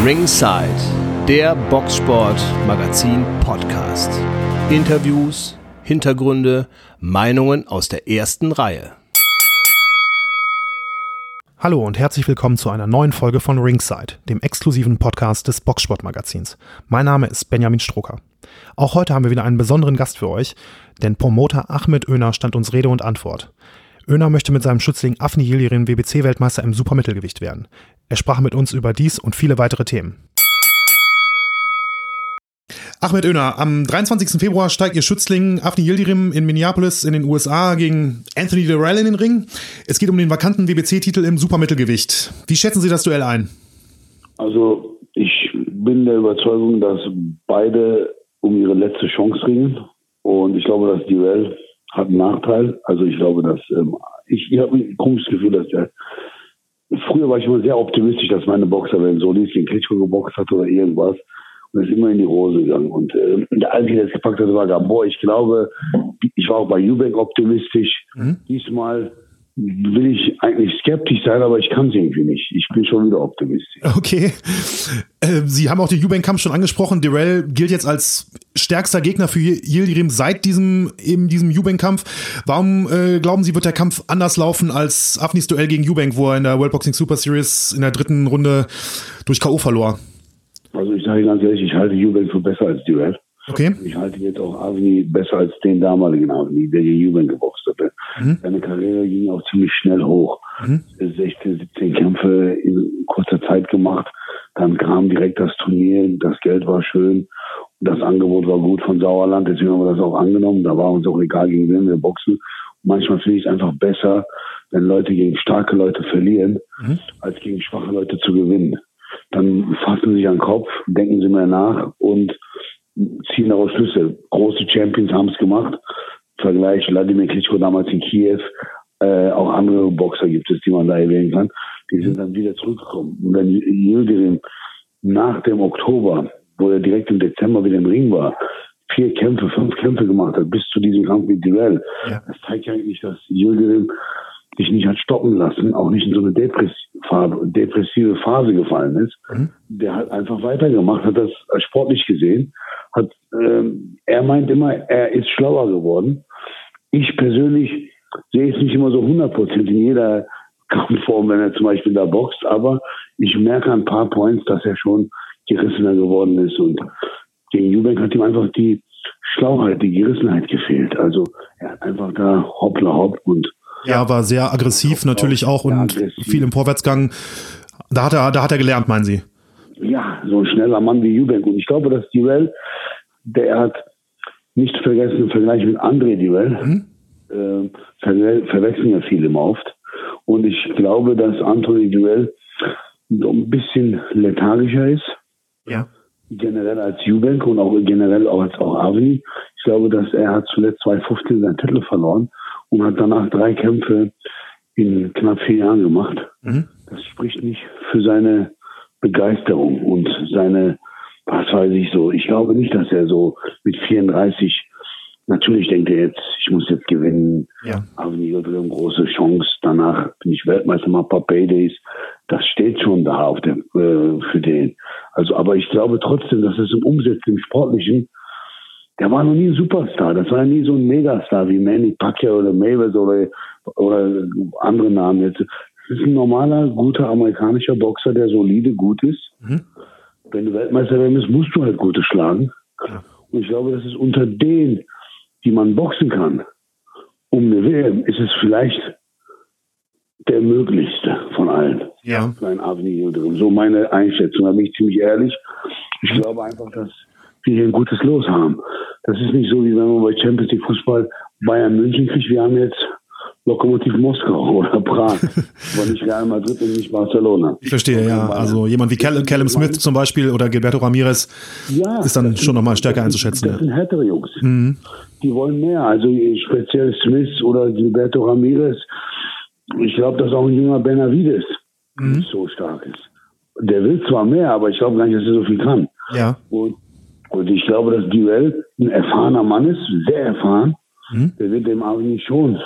Ringside, der Boxsport Magazin Podcast. Interviews, Hintergründe, Meinungen aus der ersten Reihe. Hallo und herzlich willkommen zu einer neuen Folge von Ringside, dem exklusiven Podcast des Boxsport Magazins. Mein Name ist Benjamin Strucker. Auch heute haben wir wieder einen besonderen Gast für euch, denn Promoter Ahmed Öner stand uns Rede und Antwort. Öner möchte mit seinem Schützling Afni Yildirim WBC-Weltmeister im Supermittelgewicht werden. Er sprach mit uns über dies und viele weitere Themen. Ahmed Öner, am 23. Februar steigt ihr Schützling Afni Yildirim in Minneapolis in den USA gegen Anthony Durrell in den Ring. Es geht um den vakanten WBC-Titel im Supermittelgewicht. Wie schätzen Sie das Duell ein? Also ich bin der Überzeugung, dass beide um ihre letzte Chance ringen. Und ich glaube, das Duell hat einen Nachteil. Also ich glaube, dass ähm, ich, ich habe ein komisches Gefühl, dass der früher war ich immer sehr optimistisch, dass meine Boxer, wenn Solis gegen Klitschko geboxt hat oder irgendwas, und ist immer in die Hose gegangen. Und äh, der Einzige, der es gepackt hat, war Gabor. Ich glaube, ich war auch bei Jubank optimistisch. Mhm. Diesmal will ich eigentlich skeptisch sein, aber ich kann es irgendwie nicht. Ich bin schon wieder optimistisch. Okay. Äh, Sie haben auch den Eubank-Kampf schon angesprochen. Durrell gilt jetzt als stärkster Gegner für Yildirim seit diesem, eben diesem Eubank-Kampf. Warum äh, glauben Sie, wird der Kampf anders laufen als Afnis Duell gegen Eubank, wo er in der World Boxing Super Series in der dritten Runde durch K.O. verlor? Also ich sage ganz ehrlich, ich halte Eubank für besser als Durrell. Okay. Ich halte jetzt auch Avni besser als den damaligen Avni, der gegen Juven geboxt hatte. Mhm. Seine Karriere ging auch ziemlich schnell hoch. Mhm. 16, 17 Kämpfe in kurzer Zeit gemacht. Dann kam direkt das Turnier, das Geld war schön. Das Angebot war gut von Sauerland, deswegen haben wir das auch angenommen. Da war uns auch egal, gegen wen wir boxen. Und manchmal finde ich es einfach besser, wenn Leute gegen starke Leute verlieren, mhm. als gegen schwache Leute zu gewinnen. Dann fassen sie sich an den Kopf, denken sie mehr nach und ziehen daraus Schlüsse. Große Champions haben es gemacht. Vergleich Vladimir Klitschko damals in Kiew. Äh, auch andere Boxer gibt es, die man da erwähnen kann. Die sind dann wieder zurückgekommen. Und wenn Yildirim nach dem Oktober, wo er direkt im Dezember wieder im Ring war, vier Kämpfe, fünf Kämpfe gemacht hat, bis zu diesem Kampf mit Duell, ja. das zeigt ja eigentlich, dass Yildirim sich nicht hat stoppen lassen, auch nicht in so eine depressive Phase gefallen ist. Mhm. Der hat einfach weitergemacht, hat das sportlich gesehen hat, ähm, er meint immer, er ist schlauer geworden. Ich persönlich sehe es nicht immer so 100% in jeder Kampfform, wenn er zum Beispiel da boxt, aber ich merke ein paar Points, dass er schon gerissener geworden ist und gegen Jubank hat ihm einfach die Schlauheit, die Gerissenheit gefehlt. Also er hat einfach da hoppla hopp und ja, war sehr aggressiv natürlich auch und aggressiv. viel im Vorwärtsgang. Da hat er, da hat er gelernt, meinen Sie? ja, so ein schneller Mann wie Jubank. Und ich glaube, dass Duell, der hat nicht vergessen im Vergleich mit André Duell, mhm. äh, ver verwechseln ja viele immer oft. Und ich glaube, dass Anthony Duell ein bisschen lethargischer ist. Ja. Generell als Jubank und auch generell auch als auch Avni. Ich glaube, dass er hat zuletzt 2015 seinen Titel verloren und hat danach drei Kämpfe in knapp vier Jahren gemacht. Mhm. Das spricht nicht für seine Begeisterung und seine, was weiß ich so. Ich glaube nicht, dass er so mit 34 Natürlich denkt er jetzt, ich muss jetzt gewinnen. Ja. Aber nie eine große Chance. Danach bin ich Weltmeister, mal ein paar Paydays. Das steht schon da auf dem, äh, für den. Also, aber ich glaube trotzdem, dass es im Umsetzen, im Sportlichen, der war noch nie ein Superstar. Das war nie so ein Megastar wie Manny Pacquiao oder Mayweather oder, oder andere Namen jetzt. Das ist ein normaler, guter amerikanischer Boxer, der solide, gut ist. Mhm. Wenn du Weltmeister werden willst, musst du halt gute schlagen. Ja. Und ich glaube, das ist unter denen, die man boxen kann, um eine WM, ist es vielleicht der möglichste von allen. Ja. Für ein Avenir drin. So meine Einschätzung, da bin ich ziemlich ehrlich. Ich glaube einfach, dass wir hier ein gutes Los haben. Das ist nicht so, wie wenn man bei Champions League Fußball Bayern München kriegt. Wir haben jetzt Lokomotiv Moskau oder Prag, aber nicht Real Madrid und nicht Barcelona. Ich verstehe, ja. Also jemand wie Callum, Callum Smith zum Beispiel oder Gilberto Ramirez ja, ist dann schon nochmal stärker einzuschätzen. Das sind härtere Jungs. Mhm. Die wollen mehr. Also speziell Smith oder Gilberto Ramirez. Ich glaube, dass auch ein junger Benavides mhm. so stark ist. Der will zwar mehr, aber ich glaube gar nicht, dass er so viel kann. Ja. Und, und ich glaube, dass Duell ein erfahrener Mann ist, sehr erfahren. Mhm. Der wird dem eigentlich schon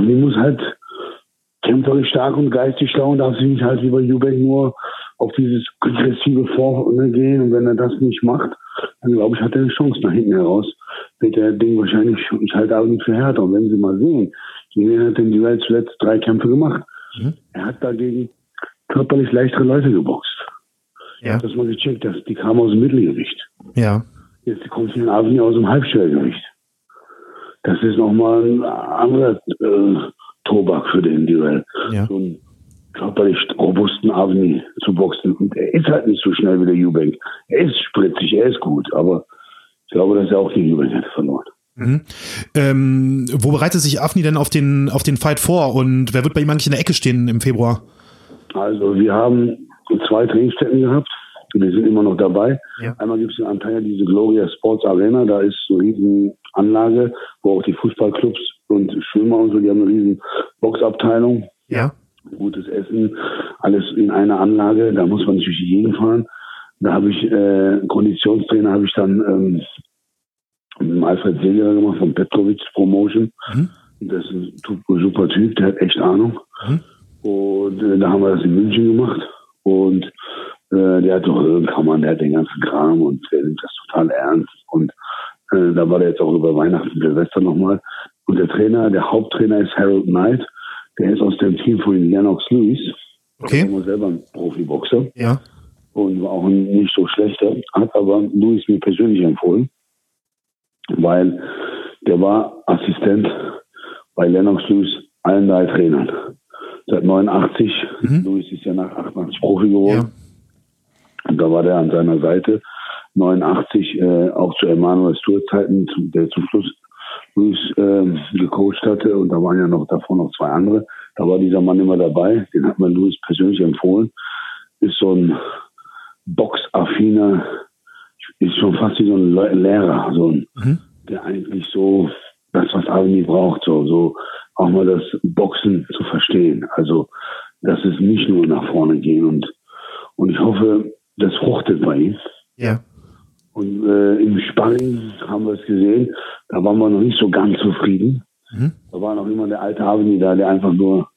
die muss halt kämpferisch stark und geistig schlau und darf sich nicht halt wie bei Jubeck nur auf dieses aggressive Vorgehen und wenn er das nicht macht, dann glaube ich, hat er eine Chance nach hinten heraus. Wird der Ding wahrscheinlich, ich halte auch nicht für härter. Und wenn Sie mal sehen, gegen hat die Welt zuletzt drei Kämpfe gemacht. Mhm. Er hat dagegen körperlich leichtere Leute geboxt. Ja. Das mal gecheckt, dass die kamen aus dem Mittelgewicht. Ja. Jetzt kommt Avni aus dem Halbschwergewicht. Das ist nochmal ein anderer äh, Tobak für den Duell. Ja. So einen körperlich robusten Avni zu boxen. Und er ist halt nicht so schnell wie der Eubank. Er ist spritzig, er ist gut, aber ich glaube, dass er auch gegen Eubank hätte verloren. Mhm. Ähm, wo bereitet sich Afni denn auf den, auf den Fight vor und wer wird bei ihm eigentlich in der Ecke stehen im Februar? Also wir haben zwei Trainingsstätten gehabt. Wir sind immer noch dabei. Ja. Einmal gibt es in Antalya diese Gloria Sports Arena. Da ist so eine riesen Anlage, wo auch die Fußballclubs und Schwimmer und so, die haben eine riesen Boxabteilung. Ja. Gutes Essen, alles in einer Anlage. Da muss man natürlich jeden fahren. Da habe ich äh, Konditionstrainer habe ich dann ähm, mit Alfred Segerer gemacht von Petrovic Promotion. Mhm. Das ist ein super Typ, der hat echt Ahnung. Mhm. Und äh, da haben wir das in München gemacht. Und äh, der hat doch Höhenkammern, der hat den ganzen Kram und der nimmt das total ernst. Und äh, da war der jetzt auch über Weihnachten, Silvester nochmal. Und der Trainer, der Haupttrainer ist Harold Knight. Der ist aus dem Team von Lennox Lewis. Okay. Der war selber ein Profiboxer. Ja. Und war auch ein nicht so schlechter. Hat aber Lewis mir persönlich empfohlen. Weil der war Assistent bei Lennox Lewis allen drei Trainern. Seit 89. Mhm. Lewis ist ja nach 88 Profi geworden. Ja. Und da war der an seiner Seite. 89 äh, auch zu Emanuel Stewart Zeiten, der zum Schluss Luis äh, gecoacht hatte und da waren ja noch davor noch zwei andere. Da war dieser Mann immer dabei, den hat man Luis persönlich empfohlen. Ist so ein boxaffiner, ist schon fast wie so ein Lehrer, so ein, mhm. der eigentlich so das, was Avni braucht, so, so auch mal das Boxen zu verstehen. Also, dass es nicht nur nach vorne gehen und, und ich hoffe, das fruchtet bei ihm. Ja. Und äh, im Spanning haben wir es gesehen, da waren wir noch nicht so ganz zufrieden. Mhm. Da war noch immer der alte Avni da, der einfach nur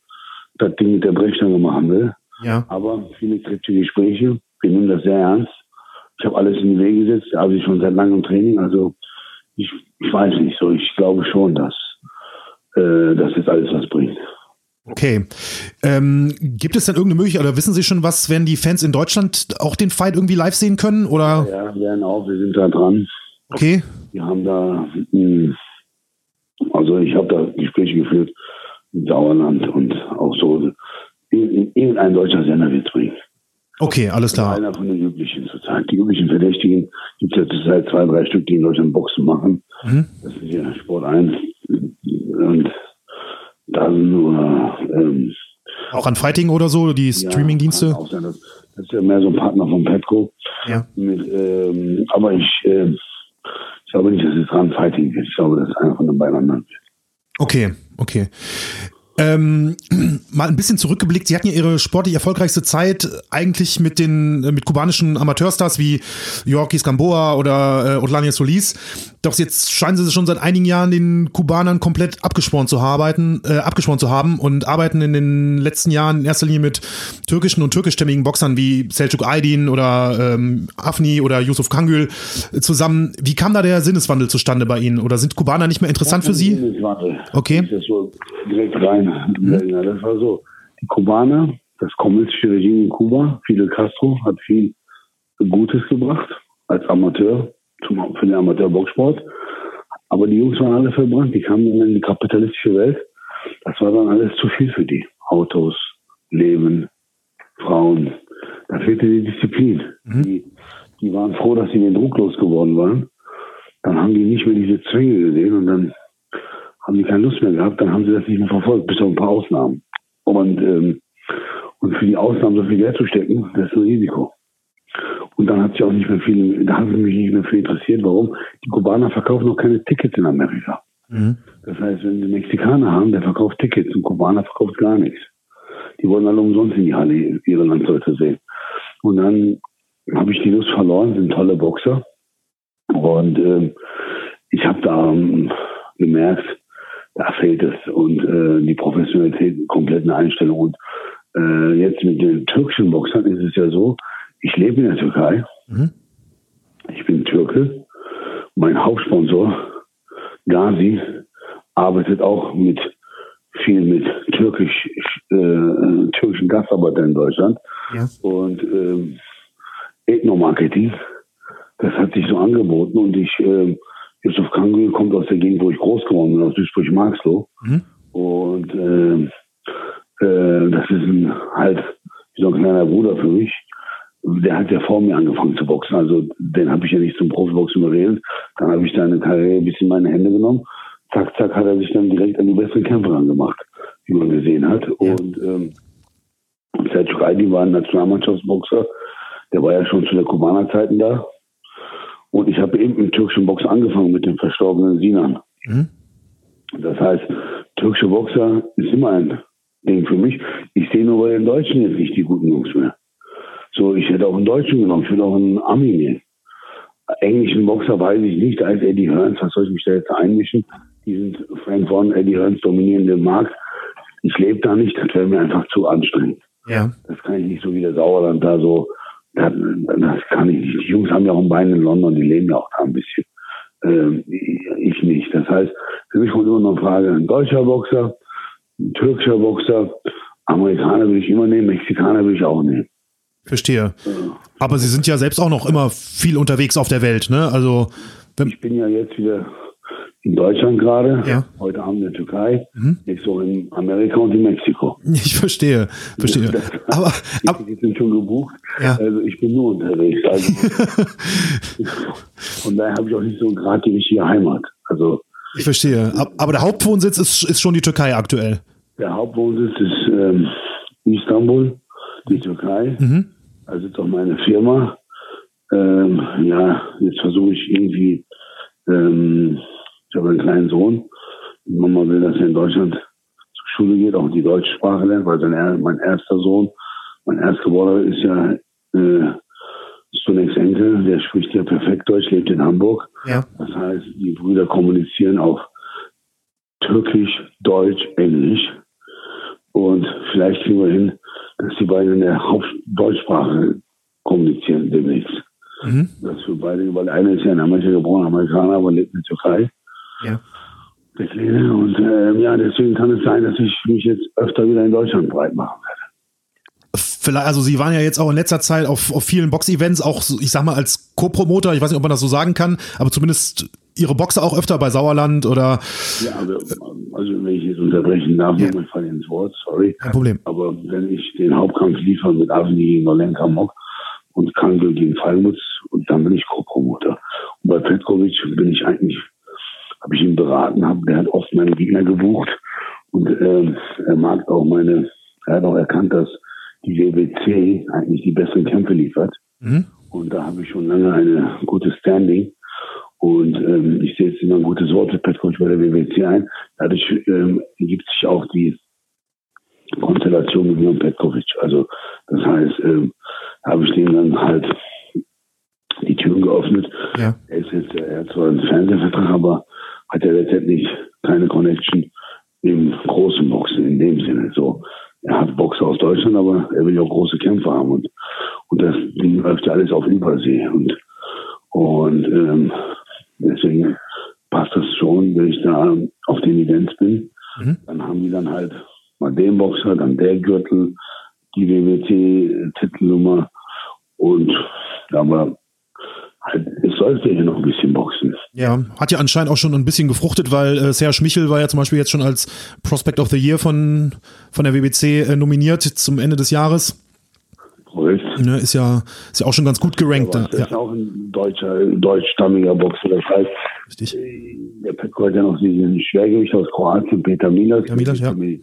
das Ding mit der Brechstange machen will. Ja. Aber viele kritische Gespräche, wir nehmen das sehr ernst. Ich habe alles in die Wege gesetzt, also ich schon seit langem Training. Also ich, ich weiß nicht so, ich glaube schon, dass äh, das jetzt alles was bringt. Okay. Ähm, gibt es denn irgendeine Möglichkeit, oder wissen Sie schon was, wenn die Fans in Deutschland auch den Fight irgendwie live sehen können? Oder? Ja, werden auch, wir sind da dran. Okay. Wir haben da, also ich habe da Gespräche geführt in Sauerland und auch so. Irgendein deutscher Sender wird es bringen. Okay, alles klar. Einer von den üblichen zurzeit. Die üblichen Verdächtigen gibt es jetzt seit zwei, drei Stück, die in Deutschland Boxen machen. Mhm. Das ist ja Sport 1. Und dann oder ähm, auch an Fighting oder so, die Streaming-Dienste? Ja, das, das ist ja mehr so ein Partner von Petco. Ja. Mit, ähm, aber ich, äh, ich glaube nicht, dass es dran Fighting wird. Ich glaube, dass es einer von den beiden anderen. Okay, okay. Ähm, mal ein bisschen zurückgeblickt, Sie hatten ja Ihre sportlich erfolgreichste Zeit eigentlich mit den mit kubanischen Amateurstars wie Yorkis Gamboa oder äh, Otlania Solis. Doch jetzt scheinen Sie schon seit einigen Jahren den Kubanern komplett abgeschworen zu arbeiten, äh, abgeschworen zu haben und arbeiten in den letzten Jahren in erster Linie mit türkischen und türkischstämmigen Boxern wie Selçuk Aydin oder ähm, Afni oder Yusuf Kangül zusammen. Wie kam da der Sinneswandel zustande bei Ihnen? Oder sind Kubaner nicht mehr interessant für Sie? Sinneswandel. Okay. Direkt rein Mhm. Das war so. Die Kubaner, das kommunistische Regime in Kuba, Fidel Castro, hat viel Gutes gebracht als Amateur, zum, für den Amateur-Boxsport. Aber die Jungs waren alle verbrannt. Die kamen dann in die kapitalistische Welt. Das war dann alles zu viel für die. Autos, Leben, Frauen. Da fehlte die Disziplin. Mhm. Die, die waren froh, dass sie den Druck losgeworden waren. Dann haben die nicht mehr diese Zwänge gesehen und dann haben die keine Lust mehr gehabt, dann haben sie das nicht mehr verfolgt, bis auf ein paar Ausnahmen. Und, ähm, und für die Ausnahmen so viel Geld zu stecken, das ist ein Risiko. Und dann hat sich auch nicht mehr viel, da haben sie mich nicht mehr viel interessiert. Warum? Die Kubaner verkaufen noch keine Tickets in Amerika. Mhm. Das heißt, wenn sie Mexikaner haben, der verkauft Tickets und Kubaner verkauft gar nichts. Die wollen alle umsonst in die Halle ihre Landsleute sehen. Und dann habe ich die Lust verloren, sind tolle Boxer. Und ähm, ich habe da ähm, gemerkt, da fehlt es und äh, die Professionalität, kompletten Einstellung und Äh, jetzt mit den türkischen Boxern ist es ja so, ich lebe in der Türkei. Mhm. Ich bin Türke. Mein Hauptsponsor, Gazi, arbeitet auch mit viel mit türkisch, äh, türkischen Gastarbeitern in Deutschland. Ja. Und ähm, Ethnomarketing, das hat sich so angeboten und ich, äh, Yusuf Kangül kommt aus der Gegend, wo ich groß geworden bin, aus Duisburg-Marxloh. Mhm. Und äh, äh, das ist ein, halt wie so ein kleiner Bruder für mich. Der hat ja vor mir angefangen zu boxen. Also den habe ich ja nicht zum Profiboxen überredet. Dann habe ich seine Karriere ein bisschen in meine Hände genommen. Zack, zack, hat er sich dann direkt an die besseren Kämpfer angemacht, wie man gesehen hat. Ja. Und ähm, Selçuk Aydin war ein Nationalmannschaftsboxer. Der war ja schon zu der Kubaner-Zeiten da. Und ich habe eben mit türkischen Box angefangen mit dem verstorbenen Sinan. Mhm. Das heißt, türkische Boxer ist immer ein Ding für mich. Ich sehe nur bei den Deutschen jetzt nicht die guten Jungs mehr. So, ich hätte auch einen Deutschen genommen, ich würde auch einen Ami nehmen. Englischen Boxer weiß ich nicht, ist Eddie Hearns, was soll ich mich da jetzt einmischen? Die sind Frank von Eddie Hearns dominieren den Markt. Ich lebe da nicht, das wäre mir einfach zu anstrengend. Ja. Das kann ich nicht so wie der Sauerland da so, das, das kann ich nicht. Die Jungs haben ja auch ein Bein in London, die leben ja auch da ein bisschen. Ähm, ich nicht. Das heißt, für mich kommt immer noch eine Frage, ein deutscher Boxer, ein türkischer Boxer, Amerikaner will ich immer nehmen, Mexikaner will ich auch nehmen. Verstehe. Aber Sie sind ja selbst auch noch immer viel unterwegs auf der Welt, ne? Also ich bin ja jetzt wieder in Deutschland gerade, ja. heute Abend in der Türkei, mhm. ich so in Amerika und in Mexiko. Ich verstehe, verstehe. Das, aber, aber die sind schon gebucht, ja. also ich bin nur unterwegs. Also, von daher habe ich auch nicht so gerade die richtige Heimat. Also ich verstehe. Aber der Hauptwohnsitz ist, ist schon die Türkei aktuell. Der Hauptwohnsitz ist ähm, Istanbul, die Türkei. Mhm. Also ist auch meine Firma. Ähm, ja, jetzt versuche ich irgendwie, ähm, ich habe einen kleinen Sohn. Mama will, dass er in Deutschland zur Schule geht, auch die deutsche Sprache lernt, weil sein, mein erster Sohn, mein erstgeborener ist ja äh, zunächst Enkel, der spricht ja perfekt Deutsch, lebt in Hamburg. Ja. Das heißt, die Brüder kommunizieren auf Türkisch, Deutsch, Englisch. Und vielleicht kriegen wir hin, dass die beiden in der Hauptdeutschsprache kommunizieren demnächst. Mhm. Das für beide, weil einer ist ja in Amerika geboren, Amerikaner, aber lebt in der Türkei. Ja. Kleine. Und äh, ja, deswegen kann es sein, dass ich mich jetzt öfter wieder in Deutschland breit machen werde vielleicht, also Sie waren ja jetzt auch in letzter Zeit auf, auf vielen Box-Events, auch, ich sag mal, als Co-Promoter, ich weiß nicht, ob man das so sagen kann, aber zumindest Ihre Boxe auch öfter bei Sauerland oder. Ja, aber, also wenn ich jetzt unterbrechen darf, ja. ich falle ins Wort, sorry. Kein Problem. Aber wenn ich den Hauptkampf liefere mit Avni gegen Olenka Mok und Kangel gegen Fallmutz, und dann bin ich Co-Promoter. Und bei Petkovic bin ich eigentlich, habe ich ihn beraten, hab, der hat oft meine Gegner gebucht und äh, er mag auch meine, er hat auch erkannt, dass die WBC eigentlich die besseren Kämpfe liefert. Mhm. Und da habe ich schon lange eine gute Standing. Und ähm, ich sehe jetzt immer ein gutes Wort für Petkovic bei der WBC ein. Dadurch ähm, ergibt sich auch die Konstellation mit mir und Petkovic. Also das heißt, ähm, habe ich denen dann halt die Türen geöffnet. Ja. Er ist jetzt, er hat zwar einen Fernsehvertrag, aber hat ja letztendlich keine Connection im großen Boxen in dem Sinne. So, er hat Boxer aus Deutschland, aber er will ja auch große Kämpfe haben und, und das Ding läuft ja alles auf Übersee und, und ähm, deswegen passt das schon, wenn ich da auf den Events bin. Mhm. Dann haben die dann halt mal den Boxer, dann der Gürtel, die WWT-Titelnummer und aber es sollte hier noch ein bisschen boxen. Ja, hat ja anscheinend auch schon ein bisschen gefruchtet, weil äh, Serge Michel war ja zum Beispiel jetzt schon als Prospect of the Year von, von der WBC äh, nominiert zum Ende des Jahres. Korrekt. Ne, ist ja, ist ja auch schon ganz gut gerankt. Ja, ist ja. auch ein deutscher, deutschstammiger Boxer. Das heißt, Richtig. Äh, der Petko hat ja noch diesen Schwergewicht aus Kroatien, Peter Milas. Ja, Milas, ja. Mhm.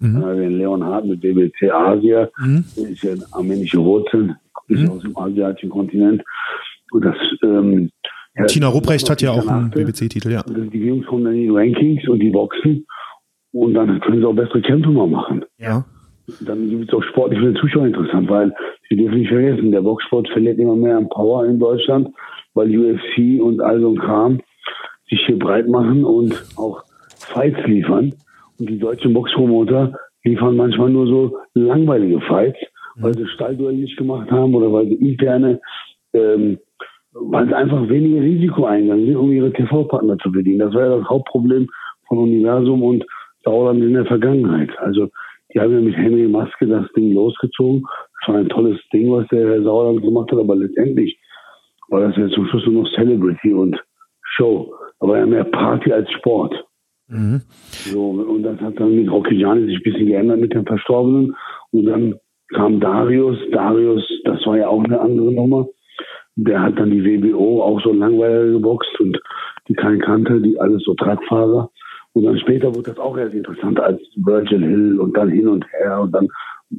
Dann haben wir den Leon Hart mit WBC Asia. Mhm. Der ist ja armenische Wurzeln, ist mhm. aus dem asiatischen Kontinent. Das, ähm, Tina Ruprecht hat ja auch einen BBC-Titel, ja. Die Jungs kommen dann in die Rankings und die boxen und dann können sie auch bessere Kämpfe mal machen. Ja. Dann gibt es auch sportlich für den Zuschauer interessant, weil Sie dürfen nicht vergessen, der Boxsport verliert immer mehr an Power in Deutschland, weil UFC und all so ein Kram sich hier breit machen und auch Fights liefern. Und die deutschen Boxpromoter liefern manchmal nur so langweilige Fights, weil sie Stallduell nicht gemacht haben oder weil sie interne, ähm, weil sie einfach weniger Risiko eingegangen sind, um ihre TV-Partner zu bedienen. Das war ja das Hauptproblem von Universum und Sauerland in der Vergangenheit. Also die haben ja mit Henry Maske das Ding losgezogen. Das war ein tolles Ding, was der Herr Sauerland gemacht hat, aber letztendlich war das ja zum Schluss nur noch Celebrity und Show. Aber ja mehr Party als Sport. Mhm. So, und das hat dann mit Rocky Gianni sich ein bisschen geändert mit dem Verstorbenen. Und dann kam Darius. Darius, das war ja auch eine andere Nummer. Der hat dann die WBO auch so langweilig geboxt und die keinen kannte, die alles so Tragfahrer. Und dann später wurde das auch erst interessanter als Virgil Hill und dann hin und her und dann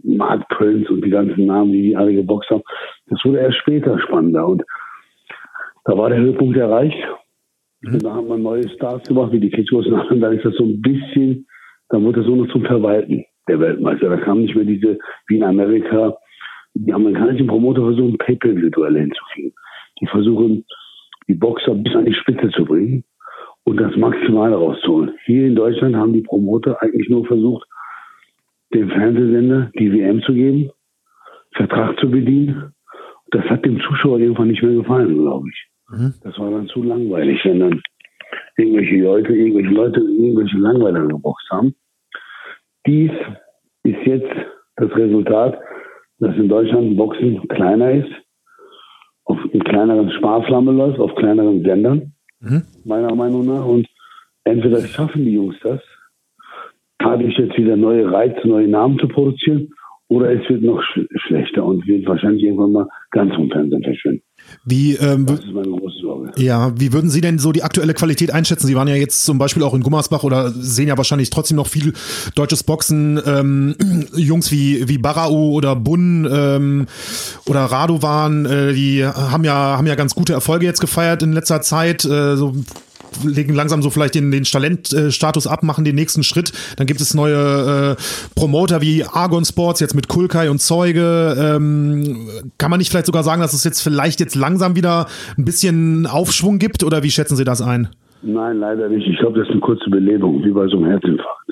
Mark Prince und die ganzen Namen, die die alle geboxt haben. Das wurde erst später spannender und da war der Höhepunkt erreicht. Mhm. Und da haben wir neue Stars gemacht, wie die Kitschos und dann ist das so ein bisschen, dann wurde das so noch zum Verwalten der Weltmeister. Da kam nicht mehr diese, wie in Amerika, die amerikanischen Promoter versuchen, Pay-Per-View-Duelle hinzukriegen. Die versuchen, die Boxer bis an die Spitze zu bringen und das Maximale rauszuholen. Hier in Deutschland haben die Promoter eigentlich nur versucht, dem Fernsehsender die WM zu geben, Vertrag zu bedienen. Das hat dem Zuschauer irgendwann nicht mehr gefallen, glaube ich. Mhm. Das war dann zu langweilig, wenn dann irgendwelche Leute, irgendwelche Leute, irgendwelche Langweiler geboxt haben. Dies ist jetzt das Resultat, dass in Deutschland Boxen kleiner ist, auf in kleineren Sparflamme läuft, auf kleineren Sendern, mhm. meiner Meinung nach. Und entweder schaffen die Jungs das, dadurch jetzt wieder neue Reize, neue Namen zu produzieren, oder es wird noch sch schlechter und wird wahrscheinlich irgendwann mal ganz vom Fernsehen verschwinden. Wie, ähm, das ist meine große Sorge. Ja, wie würden Sie denn so die aktuelle Qualität einschätzen? Sie waren ja jetzt zum Beispiel auch in Gummersbach oder sehen ja wahrscheinlich trotzdem noch viel deutsches Boxen. Ähm, Jungs wie, wie Barau oder Bunn ähm, oder Radovan, äh, die haben ja, haben ja ganz gute Erfolge jetzt gefeiert in letzter Zeit. Äh, so legen langsam so vielleicht den, den Talentstatus ab, machen den nächsten Schritt. Dann gibt es neue äh, Promoter wie Argon Sports, jetzt mit Kulkai und Zeuge. Ähm, kann man nicht vielleicht sogar sagen, dass es jetzt vielleicht jetzt langsam wieder ein bisschen Aufschwung gibt oder wie schätzen Sie das ein? Nein, leider nicht. Ich glaube, das ist eine kurze Belebung, wie bei so einem Herzinfarkt.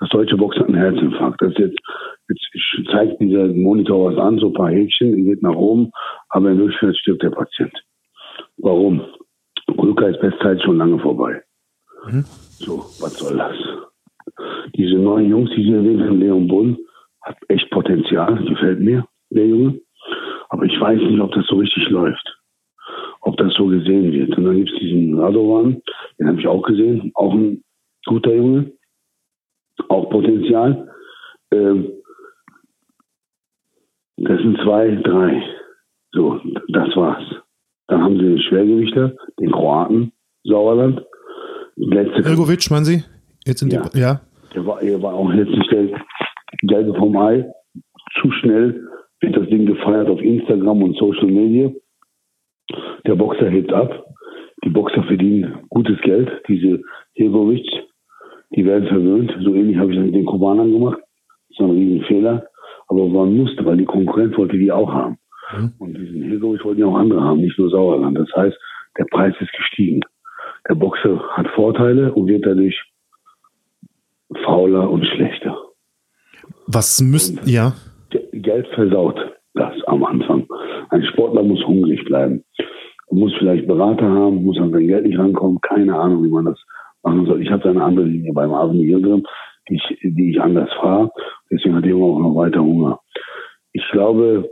Das deutsche Box hat einen Herzinfarkt. Das jetzt, jetzt zeigt dieser Monitor was an, so ein paar Häkchen, geht nach oben, aber in Wirklichkeit stirbt der Patient. Warum? Kulka ist Bestzeit schon lange vorbei. Mhm. So, was soll das? Diese neuen Jungs, die Sie erwähnt haben, Leon Bull, hat echt Potenzial, gefällt mir, der Junge. Aber ich weiß nicht, ob das so richtig läuft. Ob das so gesehen wird. Und dann gibt es diesen Radovan, den habe ich auch gesehen, auch ein guter Junge, auch Potenzial. Ähm, das sind zwei, drei. So, das war's. Dann haben sie den Schwergewichter, den Kroaten, Sauerland. Letzte Elgovic, meinen Sie? Jetzt in ja. Die, ja. Der war, er war auch jetzt nicht der Gelbe vom Ei. Zu schnell wird das Ding gefeiert auf Instagram und Social Media. Der Boxer hebt ab. Die Boxer verdienen gutes Geld. Diese Hegovic, die werden verwöhnt. So ähnlich habe ich das mit den Kubanern gemacht. Das ist ein Riesenfehler. Aber man musste, weil die Konkurrenz wollte die auch haben. Mhm. Und diesen Hilgowitz wollten ja auch andere haben, nicht nur Sauerland. Das heißt, der Preis ist gestiegen. Der Boxer hat Vorteile und wird dadurch fauler und schlechter. Was müsst, ja? Geld versaut das am Anfang. Ein Sportler muss hungrig bleiben. Muss vielleicht Berater haben, muss an sein Geld nicht rankommen. Keine Ahnung, wie man das machen soll. Ich habe da eine andere Linie beim Arvin drin, die ich, die ich anders fahre. Deswegen hat Junge auch noch weiter Hunger. Ich glaube,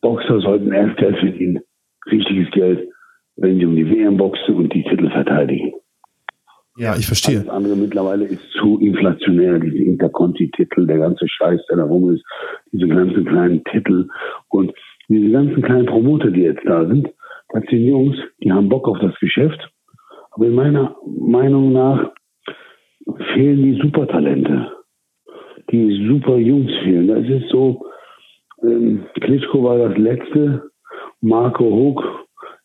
Boxer sollten erst Geld verdienen, richtiges Geld, wenn sie um die WM boxen und die Titel verteidigen. Ja, ich verstehe. Das andere mittlerweile ist zu inflationär, diese Interconti-Titel, der ganze Scheiß, der da rum ist, diese ganzen kleinen Titel und diese ganzen kleinen Promoter, die jetzt da sind, das sind Jungs, die haben Bock auf das Geschäft, aber in meiner Meinung nach fehlen die Supertalente. Die super Jungs fehlen. Das ist so, ähm, Klitschko war das letzte. Marco Hook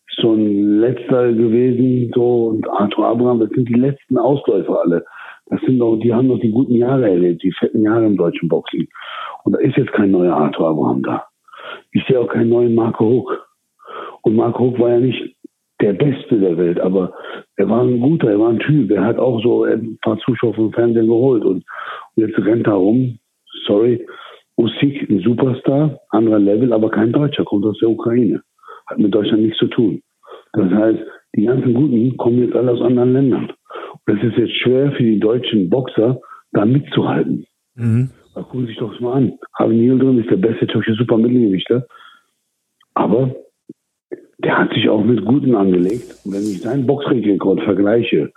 ist ein letzter gewesen, so und Arthur Abraham, das sind die letzten Ausläufer alle. Das sind doch, die haben noch die guten Jahre erlebt, die fetten Jahre im deutschen Boxing. Und da ist jetzt kein neuer Arthur Abraham da. Ich sehe auch keinen neuen Marco Hook. Und Marco Hook war ja nicht der Beste der Welt, aber er war ein guter, er war ein Typ. Er hat auch so ein paar Zuschauer vom Fernsehen geholt und jetzt rennt er rum, sorry, Usyk, ein Superstar, anderer Level, aber kein Deutscher, kommt aus der Ukraine. Hat mit Deutschland nichts zu tun. Das heißt, die ganzen Guten kommen jetzt alle aus anderen Ländern. Und es ist jetzt schwer für die deutschen Boxer, da mitzuhalten. Mhm. Da gucken Sie sich doch mal an. Harvey Yildirim ist der beste türkische Supermittelgewichter. Aber der hat sich auch mit Guten angelegt. Und wenn ich seinen Boxrekord vergleiche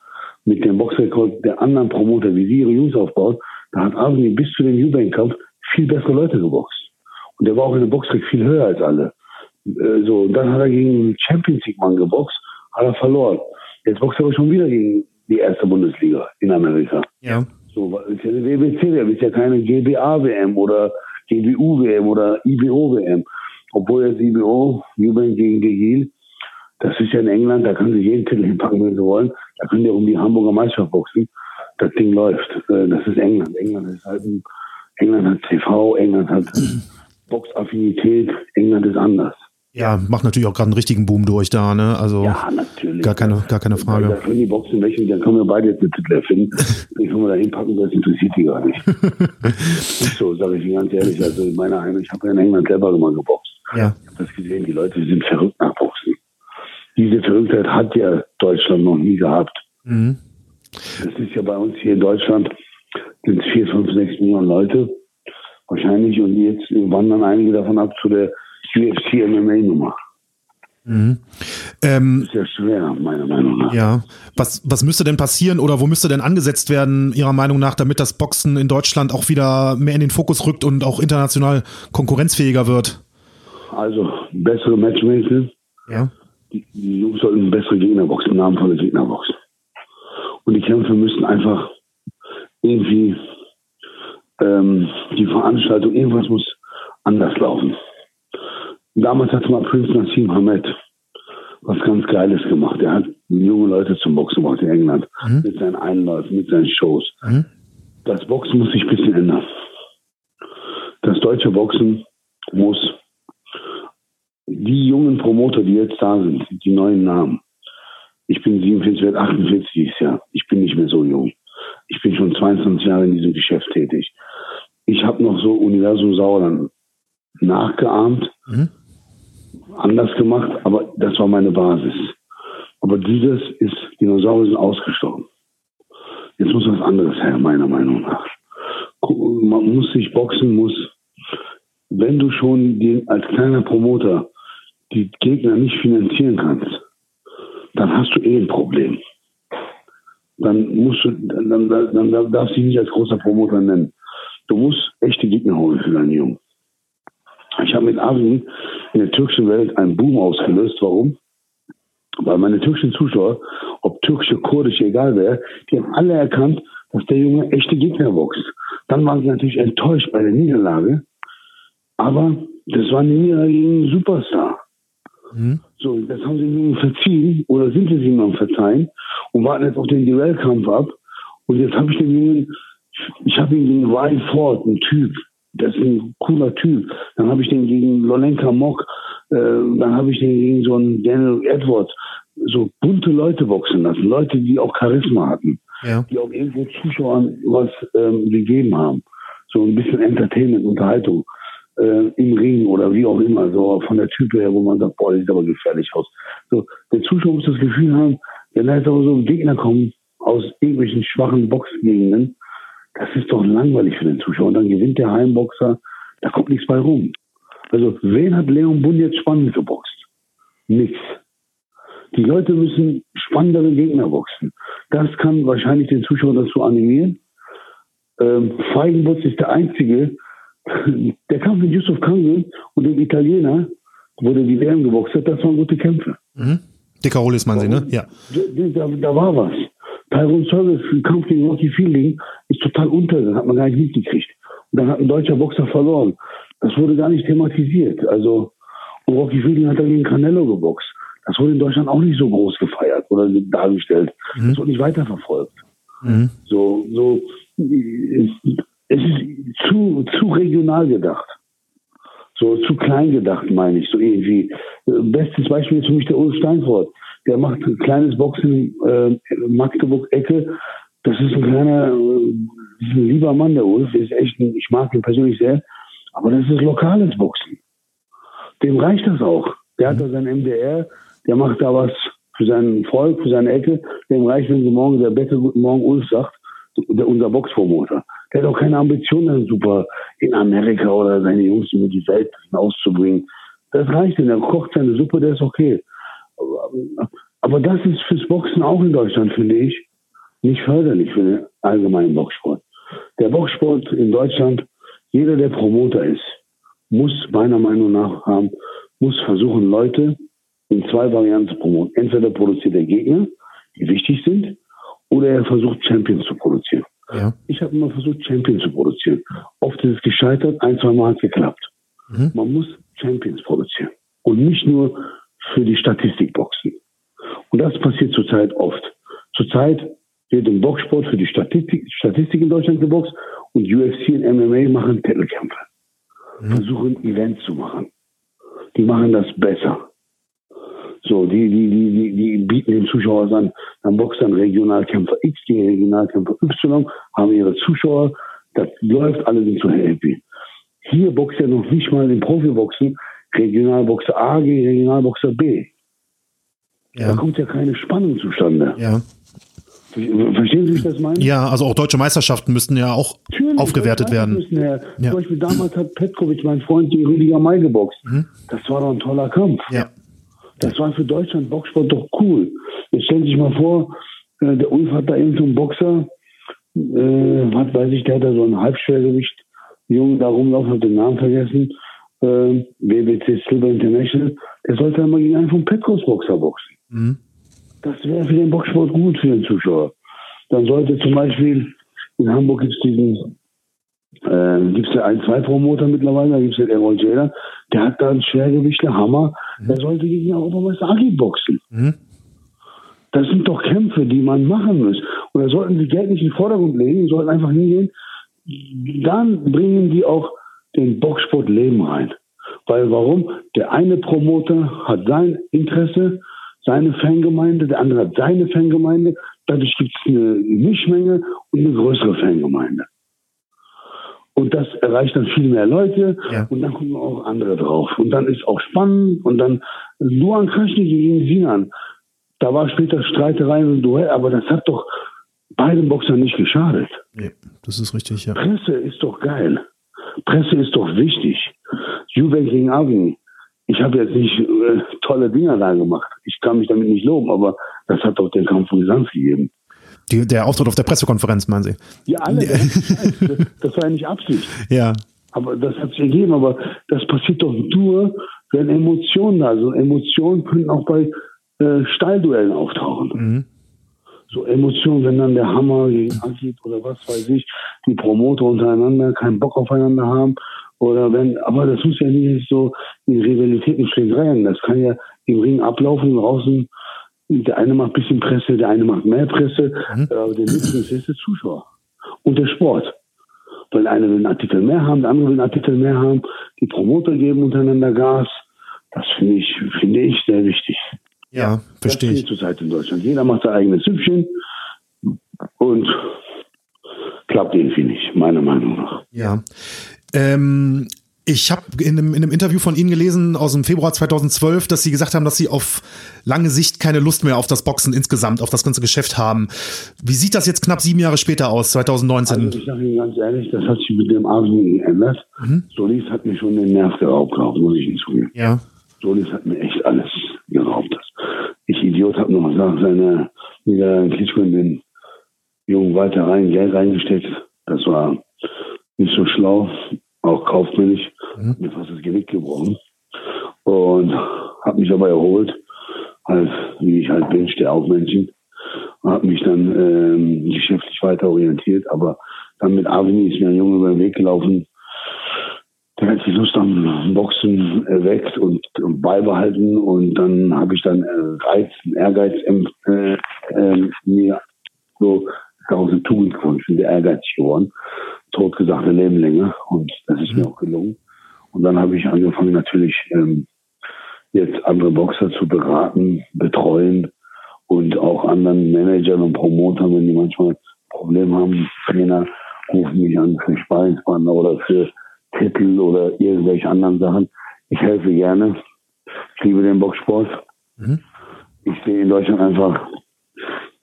mit dem Boxrekord der anderen Promoter, wie sie ihre Jungs aufbaut, da hat Avni bis zu dem Eubank-Kampf viel bessere Leute geboxt. Und der war auch in der Boxrec viel höher als alle. Äh, so, und dann hat er gegen einen Champions League-Mann geboxt, hat er verloren. Jetzt boxt er aber schon wieder gegen die erste Bundesliga in Amerika. Ja. So, ist ja eine WBC, der ist ja keine GBA-WM oder GBU-WM oder IBO-WM. Obwohl jetzt IBO, Eubank gegen Gehil, das ist ja in England, da können sie jeden Titel hinpacken, wenn sie wollen. Da können die um die Hamburger Meisterschaft boxen. Das Ding läuft. Äh, das ist England. England ist halt ein England hat TV, England hat Boxaffinität, England ist anders. Ja, macht natürlich auch gerade einen richtigen Boom durch da, ne? Also ja, natürlich. Gar keine, gar keine Frage. Da können die Boxen welchen, dann können wir beide jetzt eine Titel erfinden. Den können wir da hinpacken, das interessiert die gar nicht. ist so, sage ich Ihnen ganz ehrlich. Also in meiner Heimat, ich habe ja in England selber mal geboxt. Ja. Ich habe das gesehen, die Leute sind verrückt nach Boxen. Diese Verrücktheit hat ja Deutschland noch nie gehabt. Mhm. Das ist ja bei uns hier in Deutschland sind es vier, fünf, sechs Millionen Leute wahrscheinlich und jetzt wandern einige davon ab zu der UFC MMA Nummer. Mhm. Ähm, ist ja schwer, meiner Meinung nach. Ja. Was, was müsste denn passieren oder wo müsste denn angesetzt werden, Ihrer Meinung nach, damit das Boxen in Deutschland auch wieder mehr in den Fokus rückt und auch international konkurrenzfähiger wird? Also, bessere Matchmaking. Ja. Die, die Jungs sollten bessere Gegner boxen, namenvolle Gegner boxen. Und die Kämpfe müssen einfach irgendwie ähm, die Veranstaltung, irgendwas muss anders laufen. Damals hat mal Prince Nassim Hamed was ganz Geiles gemacht. Er hat junge Leute zum Boxen gemacht in England. Mhm. Mit seinen Einläufen, mit seinen Shows. Mhm. Das Boxen muss sich ein bisschen ändern. Das deutsche Boxen muss die jungen Promoter, die jetzt da sind, die neuen Namen. Ich bin 47, werde 48 dieses Jahr. Ich bin nicht mehr so jung. Ich bin schon 22 Jahre in diesem Geschäft tätig. Ich habe noch so Universum Sauerland nachgeahmt, mhm. anders gemacht, aber das war meine Basis. Aber dieses ist, Dinosaurier sind ausgestorben. Jetzt muss was anderes her, meiner Meinung nach. Man muss sich boxen, muss, wenn du schon den, als kleiner Promoter die Gegner nicht finanzieren kannst, dann hast du eh ein Problem dann musst du, dann, dann, dann darfst du dich nicht als großer Promoter nennen. Du musst echte Gegner holen für deinen Jungen. Ich habe mit Arvin in der türkischen Welt einen Boom ausgelöst. Warum? Weil meine türkischen Zuschauer, ob türkische, kurdische, egal wer, die haben alle erkannt, dass der Junge echte Gegner boxt. Dann waren sie natürlich enttäuscht bei der Niederlage. Aber das war eine Niederlage gegen einen Superstar. Mhm. So, das haben sie nun verziehen oder sind sie ihm am Verzeihen und warten jetzt auf den Duellkampf ab. Und jetzt habe ich den Jungen, ich habe ihn gegen Ryan Ford, ein Typ, das ist ein cooler Typ. Dann habe ich den gegen Lolenka Mock, äh, dann habe ich den gegen so einen Daniel Edwards, so bunte Leute boxen lassen, Leute, die auch Charisma hatten, ja. die auch irgendwo Zuschauern was ähm, gegeben haben. So ein bisschen Entertainment, Unterhaltung äh, im Ring oder wie auch immer, so von der Type her, wo man sagt, boah, das sieht aber gefährlich aus. So, der Zuschauer muss das Gefühl haben, wenn da jetzt aber so ein Gegner kommt aus irgendwelchen schwachen Boxgegenden, das ist doch langweilig für den Zuschauer. Und dann gewinnt der Heimboxer, da kommt nichts bei rum. Also, wen hat Leon Bund jetzt spannend geboxt? Nichts. Die Leute müssen spannendere Gegner boxen. Das kann wahrscheinlich den Zuschauer dazu animieren. Ähm, Feigenbutz ist der Einzige, der Kampf mit Yusuf Kangel und dem Italiener, wo der die WM geboxt hat, das waren gute Kämpfe. Mhm. Dicker Rollis, meinen Sie, ne? Ja. Da, da war was. Tyrone Service, Kampf gegen Rocky Fielding, ist total unter, das hat man gar nicht mitgekriegt. Und dann hat ein deutscher Boxer verloren. Das wurde gar nicht thematisiert. Also, und Rocky Fielding hat dann gegen Canelo geboxt. Das wurde in Deutschland auch nicht so groß gefeiert oder dargestellt. Mhm. Das wurde nicht weiterverfolgt. Mhm. So, so, es ist zu, zu regional gedacht. So zu klein gedacht, meine ich, so irgendwie. Bestes Beispiel ist für mich der Ulf Steinfort. Der macht ein kleines Boxen äh, Magdeburg-Ecke. Das ist ein kleiner, äh, ist ein lieber Mann, der Ulf, ist echt ein, ich mag ihn persönlich sehr, aber das ist lokales Boxen. Dem reicht das auch. Der hat da sein MDR, der macht da was für seinen Volk, für seine Ecke. Dem reicht, wenn sie morgen der Bäcker Guten Morgen Ulf sagt, der, unser Boxpromoter. Der hat auch keine Ambition, dann super in Amerika oder seine Jungs über die Welt auszubringen. Das reicht ihm. Der kocht seine Suppe, der ist okay. Aber, das ist fürs Boxen auch in Deutschland, finde ich, nicht förderlich für den allgemeinen Boxsport. Der Boxsport in Deutschland, jeder, der Promoter ist, muss meiner Meinung nach haben, muss versuchen, Leute in zwei Varianten zu promoten. Entweder produziert er Gegner, die wichtig sind, oder er versucht Champions zu produzieren. Ja. Ich habe immer versucht, Champions zu produzieren. Oft ist es gescheitert, ein, zwei Mal hat es geklappt. Mhm. Man muss Champions produzieren und nicht nur für die Statistik boxen. Und das passiert zurzeit oft. Zurzeit wird im Boxsport für die Statistik, Statistik in Deutschland geboxt und UFC und MMA machen Titelkämpfe. Mhm. Versuchen Events zu machen. Die machen das besser. So, die, die, die, die, die bieten den Zuschauern an, dann boxt dann Regionalkämpfer X gegen Regionalkämpfer Y, haben ihre Zuschauer, das läuft, alle sind so happy. Hier boxt ja noch nicht mal im Profiboxen Regionalboxer A gegen Regionalboxer B. Ja. Da kommt ja keine Spannung zustande. Ja. Verstehen Sie, wie ich das meine? Ja, also auch deutsche Meisterschaften müssten ja auch Natürlich, aufgewertet werden. Müssen, ja. Zum Beispiel damals hat Petkovic, mein Freund, die Rüdiger May geboxt. Mhm. Das war doch ein toller Kampf. Ja. Das war für Deutschland Boxsport doch cool. Jetzt stellen Sie sich mal vor, äh, der Ulf hat da irgendeinen so Boxer, äh, was weiß ich, der hat da so ein Halbschwergewicht, Jungen da rumlaufen, hat den Namen vergessen, äh, WBC Silver International, der sollte einmal gegen einen von Petkos Boxer boxen. Mhm. Das wäre für den Boxsport gut für den Zuschauer. Dann sollte zum Beispiel, in Hamburg gibt es diesen, äh, gibt es ja ein, zwei Promoter mittlerweile, da gibt es den Errol Jailer, der hat da einen Schwergewichtler Hammer, mhm. der sollte gegen den Europameister Agi boxen. Mhm. Das sind doch Kämpfe, die man machen muss. Und da sollten sie Geld nicht in den Vordergrund legen, sollten einfach hingehen. Dann bringen die auch den Boxsport Leben rein. Weil warum? Der eine Promoter hat sein Interesse, seine Fangemeinde, der andere hat seine Fangemeinde. Dadurch gibt es eine Mischmenge und eine größere Fangemeinde. Und das erreicht dann viel mehr Leute ja. und dann kommen auch andere drauf. Und dann ist auch spannend und dann Luan Krasny gegen Sinan. Da war später Streiterei und Duell, aber das hat doch beiden Boxern nicht geschadet. Nee, das ist richtig, ja. Presse ist doch geil. Presse ist doch wichtig. Juve gegen Agni. Ich habe jetzt nicht äh, tolle Dinger da gemacht. Ich kann mich damit nicht loben, aber das hat doch den Kampf von Gesandt gegeben. Die, der Auftritt auf der Pressekonferenz, meinen Sie? Ja, alle. Das, das war ja nicht Absicht. Ja. Aber das hat sich ergeben. Aber das passiert doch nur, wenn Emotionen da sind. Emotionen können auch bei äh, Stallduellen auftauchen. Mhm. So Emotionen, wenn dann der Hammer gegen Agit oder was weiß ich, die Promoter untereinander keinen Bock aufeinander haben. Oder wenn, aber das muss ja nicht so in Rivalitäten Schlägereien. Das kann ja im Ring ablaufen, draußen der eine macht ein bisschen Presse, der eine macht mehr Presse, mhm. aber der Lieblings ist der Zuschauer und der Sport. Weil der eine will einen Artikel mehr haben, der andere will einen Artikel mehr haben. Die Promoter geben untereinander Gas. Das finde ich, finde ich sehr wichtig. Ja, verstehe ich. zurzeit in Deutschland. Jeder macht sein eigenes Süppchen und klappt irgendwie nicht, meiner Meinung nach. Ja. Ähm, ich habe in einem, in einem Interview von Ihnen gelesen aus dem Februar 2012, dass Sie gesagt haben, dass Sie auf lange Sicht keine Lust mehr auf das Boxen insgesamt, auf das ganze Geschäft haben. Wie sieht das jetzt knapp sieben Jahre später aus, 2019? Also ich sage Ihnen ganz ehrlich, das hat sich mit dem Abend geändert. Mhm. Solis hat mir schon den Nerv geraubt, muss ich hinzugeben. Ja. Solis hat mir echt alles geraubt. Ich Idiot habe noch nach seiner Klitschko in den Jungen weiter rein, Geld reingesteckt. Das war nicht so schlau, auch kaufmännisch. Mhm. Mir fast das Genick gebrochen. Und habe mich aber erholt, halt, wie ich halt bin, stehe auf Menschen. Habe mich dann ähm, geschäftlich weiter orientiert, aber dann mit Avni ist mir ein Junge über den Weg gelaufen. Der hat die Lust am Boxen erweckt und, und beibehalten und dann habe ich dann äh, Reiz, Ehrgeiz äh, äh, mir so daraus eine Tugend geworden. Ich bin der ehrgeizig geworden. Totgesagte Lebenlänge und das ist mir auch gelungen. Und dann habe ich angefangen natürlich ähm, jetzt andere Boxer zu beraten, betreuen und auch anderen Managern und Promotern, wenn die manchmal Probleme haben, Trainer rufen mich an für Sparingspartner oder für Titel oder irgendwelche anderen Sachen. Ich helfe gerne. Ich liebe den Boxsport. Mhm. Ich sehe in Deutschland einfach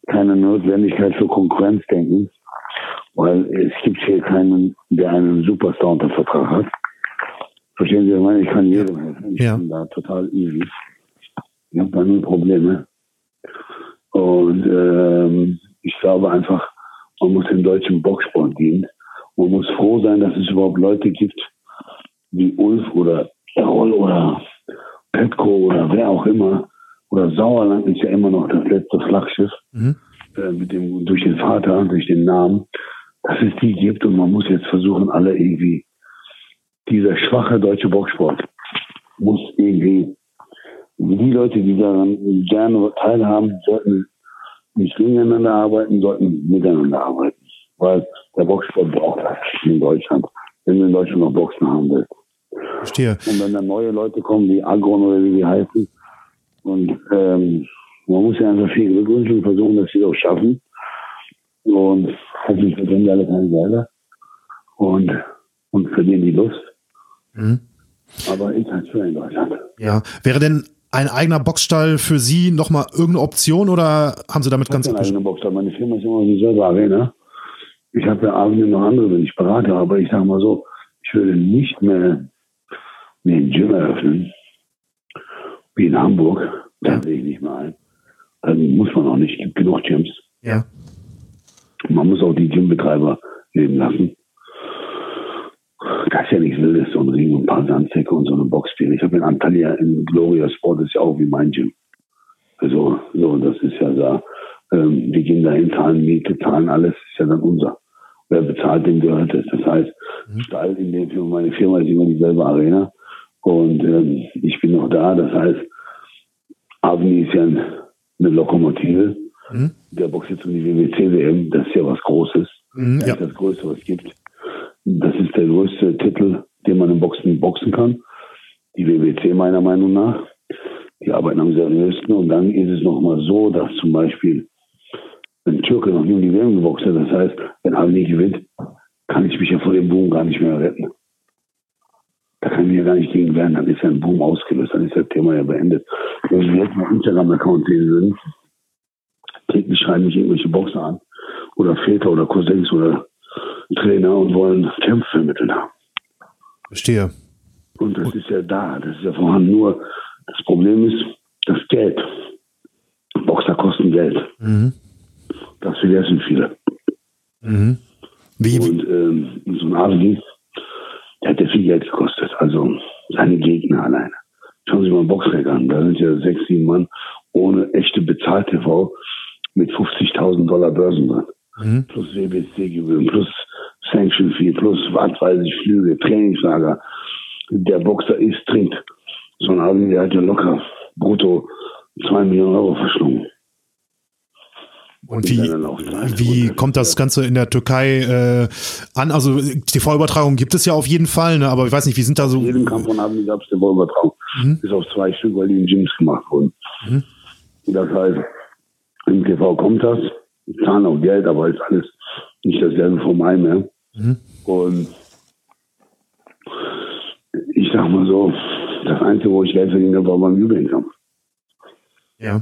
keine Notwendigkeit für Konkurrenzdenken, weil es gibt hier keinen, der einen Superstar unter Vertrag hat. Verstehen Sie, ich meine, ich kann jedem helfen. Ich ja. bin da total easy. Ich habe da null Probleme. Und ähm, ich glaube einfach, man muss dem deutschen Boxsport dienen. Man muss froh sein, dass es überhaupt Leute gibt, wie Ulf oder Errol oder Petko oder wer auch immer. Oder Sauerland ist ja immer noch das letzte Flaggschiff Mhm. äh, mit dem, durch den Vater, durch den Namen, dass es die gibt und man muss jetzt versuchen, alle irgendwie, dieser schwache deutsche Boxsport muss irgendwie, die Leute, die daran gerne teilhaben, sollten nicht gegeneinander arbeiten, sollten miteinander arbeiten. Weil der Boxsport braucht das in Deutschland, wenn du in Deutschland noch Boxen haben willst. Verstehe. Und wenn dann neue Leute kommen, wie Agron oder wie die heißen, und ähm, man muss ja einfach viel Glück wünschen und versuchen, dass sie das auch schaffen. Und hoffentlich verdienen die alle keine Gelder und, und verlieren die Lust. Mhm. Aber ist halt schwer in Deutschland. Ja. Wäre denn ein eigener Boxstall für Sie nochmal irgendeine Option oder haben Sie damit Ich habe ganz keine eigene Boxer. Meine Firma ist immer dieselbe Arena. Ich habe ja abends noch andere, wenn ich berate, aber ich sage mal so, ich würde nicht mehr den Gym eröffnen, wie in Hamburg. Da sehe ich nicht mehr ein. Also muss man auch nicht. Es gibt genug Gyms. Ja. Man muss auch die Gymbetreiber leben lassen. Das ist ja nichts Wildes, so ein Ring und ein paar Sandsäcke und so eine Boxspiel. Ich habe in Antalya in Gloria Sport, das ist ja auch wie mein Gym. Also, so, das ist ja da. Ähm, wir gehen dahin, zahlen Miete, zahlen alles, ist ja dann unser. Wer bezahlt, dem gehört es. Das heißt, Stall in dem Firma, meine Firma ist immer dieselbe Arena. Und ähm, ich bin noch da. Das heißt, Avni ist ja ein, eine Lokomotive. Mhm. Der boxt jetzt um die WWC-WM. Das ist ja was Großes. Mhm, Das ja. ist das Größte, was es gibt. Das ist der größte Titel, den man im Boxen boxen kann. Die WWC meiner Meinung nach. Die arbeiten am seriösten. Und dann ist es nochmal so, dass zum Beispiel ein Türke noch nie um die WM geboxt hat. Das heißt, wenn Avni gewinnt, kann ich mich ja vor dem Boom gar nicht mehr retten. Da kann ich ja gar nicht gegen wehren. Dann ist ja ein Boom ausgelöst. Dann ist das Thema ja beendet. Wenn wir jetzt mal Instagram-Account sehen würden, täglich schreiben mich irgendwelche Boxer an. Oder Väter oder Cousins oder Trainer und wollen Kämpfe vermitteln haben. Verstehe. Und das ist ja da, das ist ja vorhanden. Nur das Problem ist das Geld. Boxer kosten Geld. Mhm. Das vergessen viele. Mhm. Wie, Und ähm, so ein Adelig, der hat ja viel Geld gekostet. Also seine Gegner alleine. Schauen Sie mal einen Boxrec an. Da sind ja sechs, sieben Mann ohne echte Bezahl-TV mit 50.000 Dollar Börsen drin. Mhm. Plus WBC-Gebühren, plus Sanction Fee, plus ich, Flüge, Trainingslager. Der Boxer isst, trinkt. So ein Adelig, der hat ja locker brutto zwei Millionen Euro verschlungen. und wie, wie kommt das Ganze in der Türkei äh, an? Also TV-Übertragung gibt es ja auf jeden Fall, ne? aber ich weiß nicht, wie sind da so. In jedem Kampf von Abend gab es eine Übertragung. Mhm. Bis auf zwei Stück, weil die in Gyms gemacht wurden. Mhm. Das heißt, im TV kommt das, die zahlen auch Geld, aber ist alles nicht dasselbe vom Ei mehr. Mhm. Und ich sag mal so, das Einzige, wo ich Geld verdient habe, war beim Jubiläumskampf. Ja,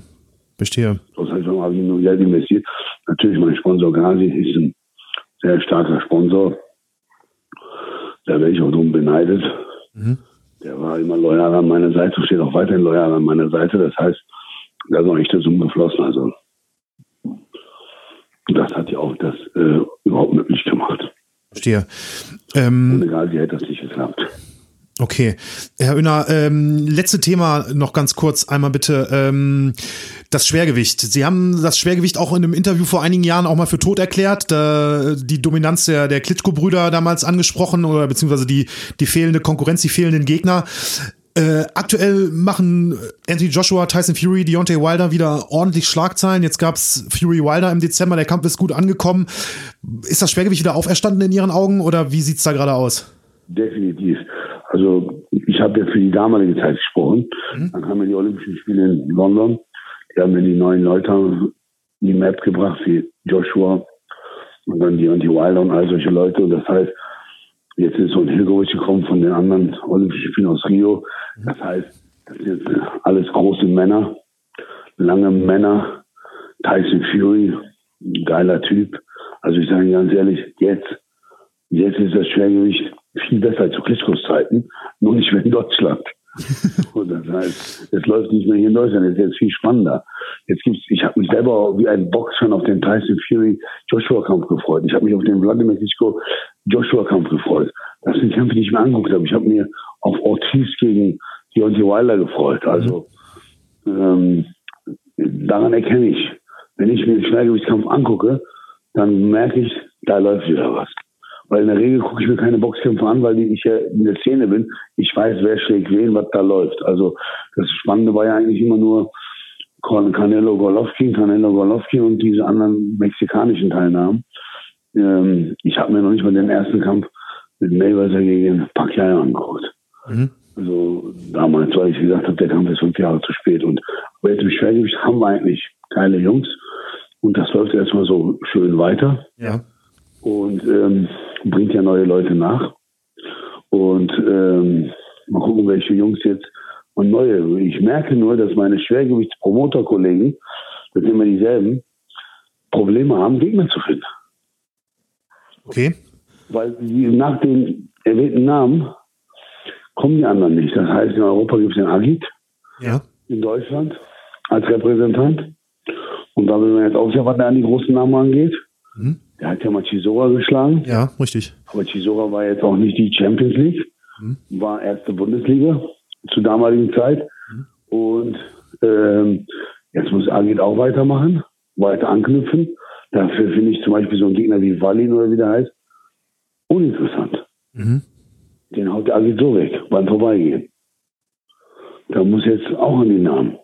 verstehe. Das heißt, wir haben nur Geld investiert. Natürlich, mein Sponsor Gazi ist ein sehr starker Sponsor. Da werde ich auch drum beneidet. Mhm. Der war immer loyal an meiner Seite, steht auch weiterhin loyal an meiner Seite. Das heißt, da ist noch echte Summe geflossen. Also, das hat ja auch das äh, überhaupt möglich gemacht. Verstehe. Ähm, Und egal, wie hätte das nicht geklappt. Okay. Herr Öner, ähm, letzte Thema noch ganz kurz einmal bitte. Ähm, das Schwergewicht. Sie haben das Schwergewicht auch in einem Interview vor einigen Jahren auch mal für tot erklärt. Da, die Dominanz der, der Klitschko-Brüder damals angesprochen oder beziehungsweise die, die fehlende Konkurrenz, die fehlenden Gegner. Äh, aktuell machen Anthony Joshua, Tyson Fury, Deontay Wilder wieder ordentlich Schlagzeilen. Jetzt gab's Fury Wilder im Dezember, der Kampf ist gut angekommen. Ist das Schwergewicht wieder auferstanden in Ihren Augen oder wie sieht's da gerade aus? Definitiv. Also ich habe ja für die damalige Zeit gesprochen. Dann kamen ja die Olympischen Spiele in London. Die haben mir die neuen Leute in die Map gebracht, wie Joshua, Und dann die Anti Wilder und all solche Leute. Und das heißt, jetzt ist so ein Hilgovic gekommen von den anderen Olympischen Spielen aus Rio. Das heißt, das sind jetzt alles große Männer, lange Männer. Tyson Fury, geiler Typ. Also ich sage ganz ehrlich, jetzt, jetzt ist das Schwergewicht viel besser als zu Klitschkos Zeiten, nur nicht mehr in Deutschland. Und das heißt, es läuft nicht mehr hier in Deutschland, es ist jetzt viel spannender. Jetzt gibt's, ich habe mich selber wie ein Boxer auf den Tyson Fury Joshua Kampf gefreut. Ich habe mich auf den Vladimir Klitschko Joshua Kampf gefreut. Das sind Kämpfe, die ich mir angeguckt habe. Ich habe mir auf Ortiz gegen Deontay Wilder gefreut. Also ähm, daran erkenne ich, wenn ich mir den Schwergewichtskampf angucke, dann merke ich, da läuft wieder was. Weil in der Regel gucke ich mir keine Boxkämpfe an, weil ich ja in der Szene bin. Ich weiß, wer schlägt wen, was da läuft. Also das Spannende war ja eigentlich immer nur Canelo Golovkin, Canelo Golovkin und diese anderen mexikanischen Teilnahmen. Ähm, ich habe mir noch nicht mal den ersten Kampf mit Mayweather gegen Pacquiao angeguckt. Mhm. Also damals, weil ich gesagt habe, der Kampf ist fünf Jahre zu spät. Und aber jetzt im Schwergewicht haben wir eigentlich geile Jungs. Und das läuft erstmal so schön weiter. Ja. Und ähm, bringt ja neue Leute nach. Und ähm, mal gucken, welche Jungs jetzt und neue. Ich merke nur, dass meine Schwergewichtspromoter-Kollegen, das sind immer dieselben, Probleme haben, Gegner zu finden. Okay. Weil die, nach den erwähnten Namen kommen die anderen nicht. Das heißt, in Europa gibt es den Agit. Ja. In Deutschland als Repräsentant. Und da will man jetzt auch sehen, was da an die großen Namen angeht. Mhm. Der hat ja mal Chisora geschlagen. Ja, richtig. Aber Chisora war jetzt auch nicht die Champions League. Mhm. War erste Bundesliga zur damaligen Zeit. Mhm. Und ähm, jetzt muss Agit auch weitermachen, weiter anknüpfen. Dafür finde ich zum Beispiel so einen Gegner wie Wallin oder wie der heißt, uninteressant. Mhm. Den haut der Agit so weg beim Vorbeigehen. Da muss jetzt auch an die Namen.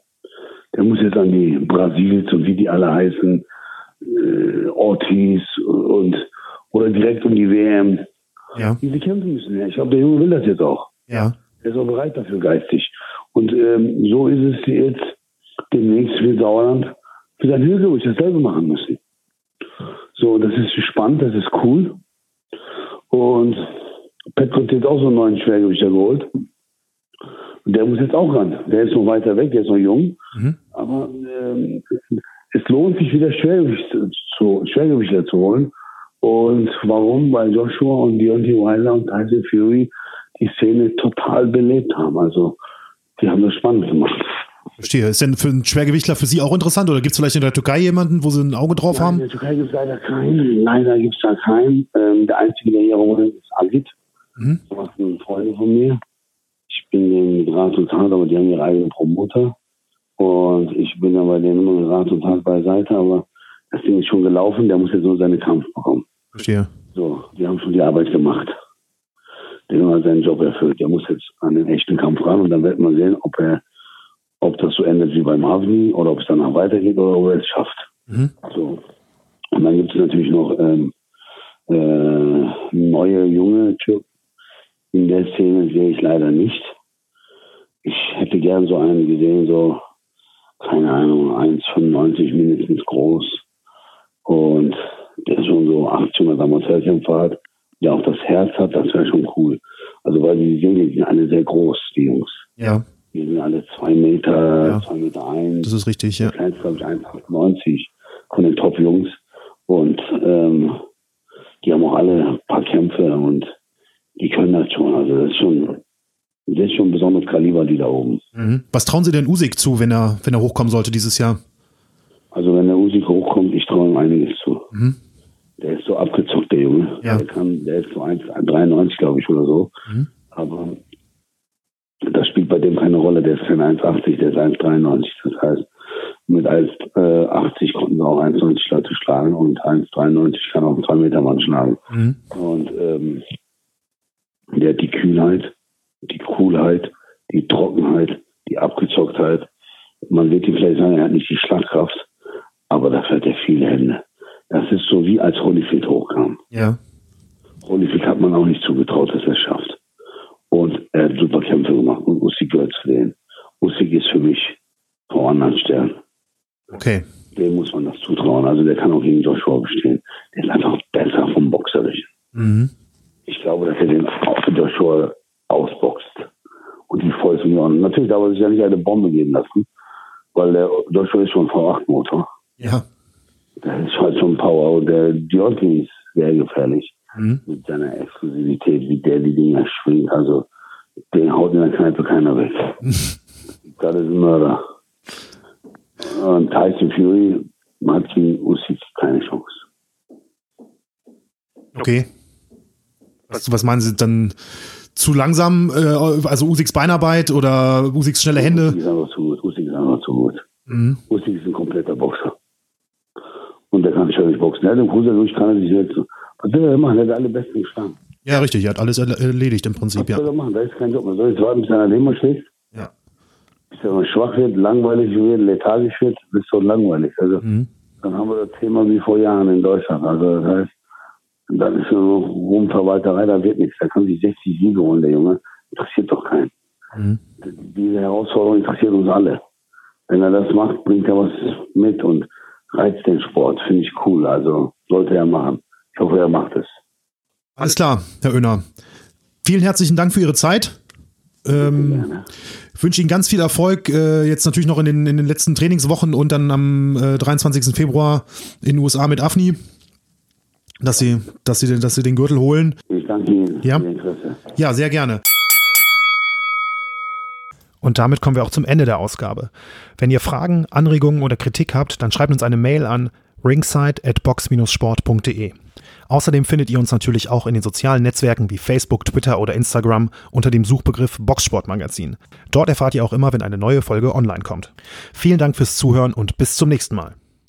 Der muss jetzt an die Brasils und wie die alle heißen, äh, Ortiz und oder direkt um die WM. Ja. Diese kämpfen müssen. Ja. Ich glaube, der Junge will das jetzt auch. Ja. Er ist auch bereit dafür geistig. Und ähm, so ist es jetzt demnächst für Sauerland für sein Hilgewicht dasselbe machen müssen. So, das ist spannend, das ist cool. Und Petro hat auch so einen neuen Schwergewichter geholt. Und der muss jetzt auch ran. Der ist noch weiter weg, der ist noch jung. Mhm. Aber ähm, es lohnt sich wieder Schwergewicht zu, Schwergewichter zu holen. Und warum? Weil Joshua und Deontay Wilder und Tyson Fury die Szene total belebt haben. Also die haben das spannend gemacht. Verstehe. Ist denn für einen Schwergewichtler für Sie auch interessant oder gibt es vielleicht in der Türkei jemanden, wo Sie ein Auge drauf Nein, haben? In der Türkei gibt es leider keinen. Leider gibt es da keinen. Ähm, der einzige, der hier rumrennt, ist Agit. Mhm. Das ist ein Freund von mir. Ich bin Rat und Tat, aber die haben ihre eigenen Promoter. Und ich bin dann bei denen immer Rat und Tat beiseite, aber das Ding ist schon gelaufen, der muss jetzt nur seine Kampf bekommen. Verstehe. So, die haben schon die Arbeit gemacht. Der hat seinen Job erfüllt. Der muss jetzt an den echten Kampf ran und dann wird man sehen, ob er, ob das so endet wie beim Havni oder ob es danach weitergeht oder ob er es schafft. Mhm. So. Und dann gibt es natürlich noch ähm, äh, neue, junge Türken. In der Szene sehe ich leider nicht. Ich hätte gern so einen gesehen, so, keine Ahnung, 1,95 mindestens groß. Und der schon so 1800 Amateurkämpfer hat, der auch das Herz hat, das wäre schon cool. Also weil die die sind alle sehr groß, die Jungs. Ja. Die sind alle zwei Meter, ja. zwei Meter eins. Das ist richtig, ja. Der kleinste, glaube ich, 1,98 von den Top-Jungs. Und ähm, die haben auch alle ein paar Kämpfe und die können das schon. Also das ist schon, das ist schon ein besonderes Kaliber, die da oben. Mhm. Was trauen Sie denn Usyk zu, wenn er, wenn er hochkommen sollte dieses Jahr? Also wenn der Usyk hochkommt, ich traue ihm einiges zu. Mhm. Der ist so abgezockt, der Junge. Ja. Der, kann, der ist so 1,93, glaube ich, oder so. Mhm. Aber das spielt bei dem keine Rolle. Der ist kein 1,80, der ist 1,93. Das heißt, mit 1,80 konnten sie auch 1,90 Leute schlagen und 1,93 kann auch einen 2 Meter Mann schlagen. Mhm. Und ähm, der hat die Kühlheit, die Coolheit, die Trockenheit, die Abgezocktheit. Man wird ihm vielleicht sagen, er hat nicht die Schlagkraft, aber dafür hat er viele Hände. Das ist so wie als Holyfield hochkam. Ja. Holyfield hat man auch nicht zugetraut, dass er es schafft. Und er hat super Kämpfe gemacht und Usyk gehört zu denen. Usyk ist für mich vor anderen Stern. Okay. dem muss man das zutrauen. Also der kann auch gegen Joshua bestehen. Der ist einfach besser vom Boxerischen. Mhm. Ich glaube, dass er den auch für Joshua ausboxt. Und die Fäuste und Natürlich darf er sich ja nicht eine Bombe geben lassen, weil der Joshua ist schon V8-Motor. Ja. Der ist halt schon Power und der Deontay ist sehr gefährlich. Mhm. Mit seiner Exklusivität, wie der die Dinger schwingt. Also, den haut in der Kneipe keiner weg. das ist ein Mörder. Und Tyson Fury hat gegen Usyk keine Chance. Okay. Was, was meinen Sie dann? Zu langsam, äh, also Usyks Beinarbeit oder Usyks schnelle Hände? Usyk ist einfach zu gut. Usyk ist einfach zu gut. Mhm. Usyk ist ein kompletter Boxer. Und der kann sich nicht boxen. Er hat im durch, kann er sich jetzt. Was will er machen? Er hat alle besten geschlagen. Ja, richtig. Er hat alles erledigt im Prinzip, Was ja. soll er machen? Da ist kein Job. Man soll jetzt warten, bis einer Demo schlägt. Ja. Bis er schwach wird, langweilig wird, lethargisch wird, ist so langweilig. Also, mhm. dann haben wir das Thema wie vor Jahren in Deutschland. Also, das heißt, dann ist nur noch Rumverwalterei, da wird nichts. Da kann sich 60 Siege holen, der Junge. Interessiert doch keinen. Mhm. Diese Herausforderung interessiert uns alle. Wenn er das macht, bringt er was mit und reizt den Sport. Finde ich cool. Also sollte er machen. Ich hoffe, er macht es. Alles klar, Herr Oehner. Vielen herzlichen Dank für Ihre Zeit. Ähm, ich wünsche Ihnen ganz viel Erfolg, äh, jetzt natürlich noch in den, in den letzten Trainingswochen und dann am äh, 23. Februar in den USA mit AFNI, dass Sie, dass Sie, dass Sie den Gürtel holen. Ich danke Ihnen ja? Ja, sehr gerne. Und damit kommen wir auch zum Ende der Ausgabe. Wenn ihr Fragen, Anregungen oder Kritik habt, dann schreibt uns eine Mail an ringside at box-sport.de. Außerdem findet ihr uns natürlich auch in den sozialen Netzwerken wie Facebook, Twitter oder Instagram unter dem Suchbegriff Boxsportmagazin. Dort erfahrt ihr auch immer, wenn eine neue Folge online kommt. Vielen Dank fürs Zuhören und bis zum nächsten Mal.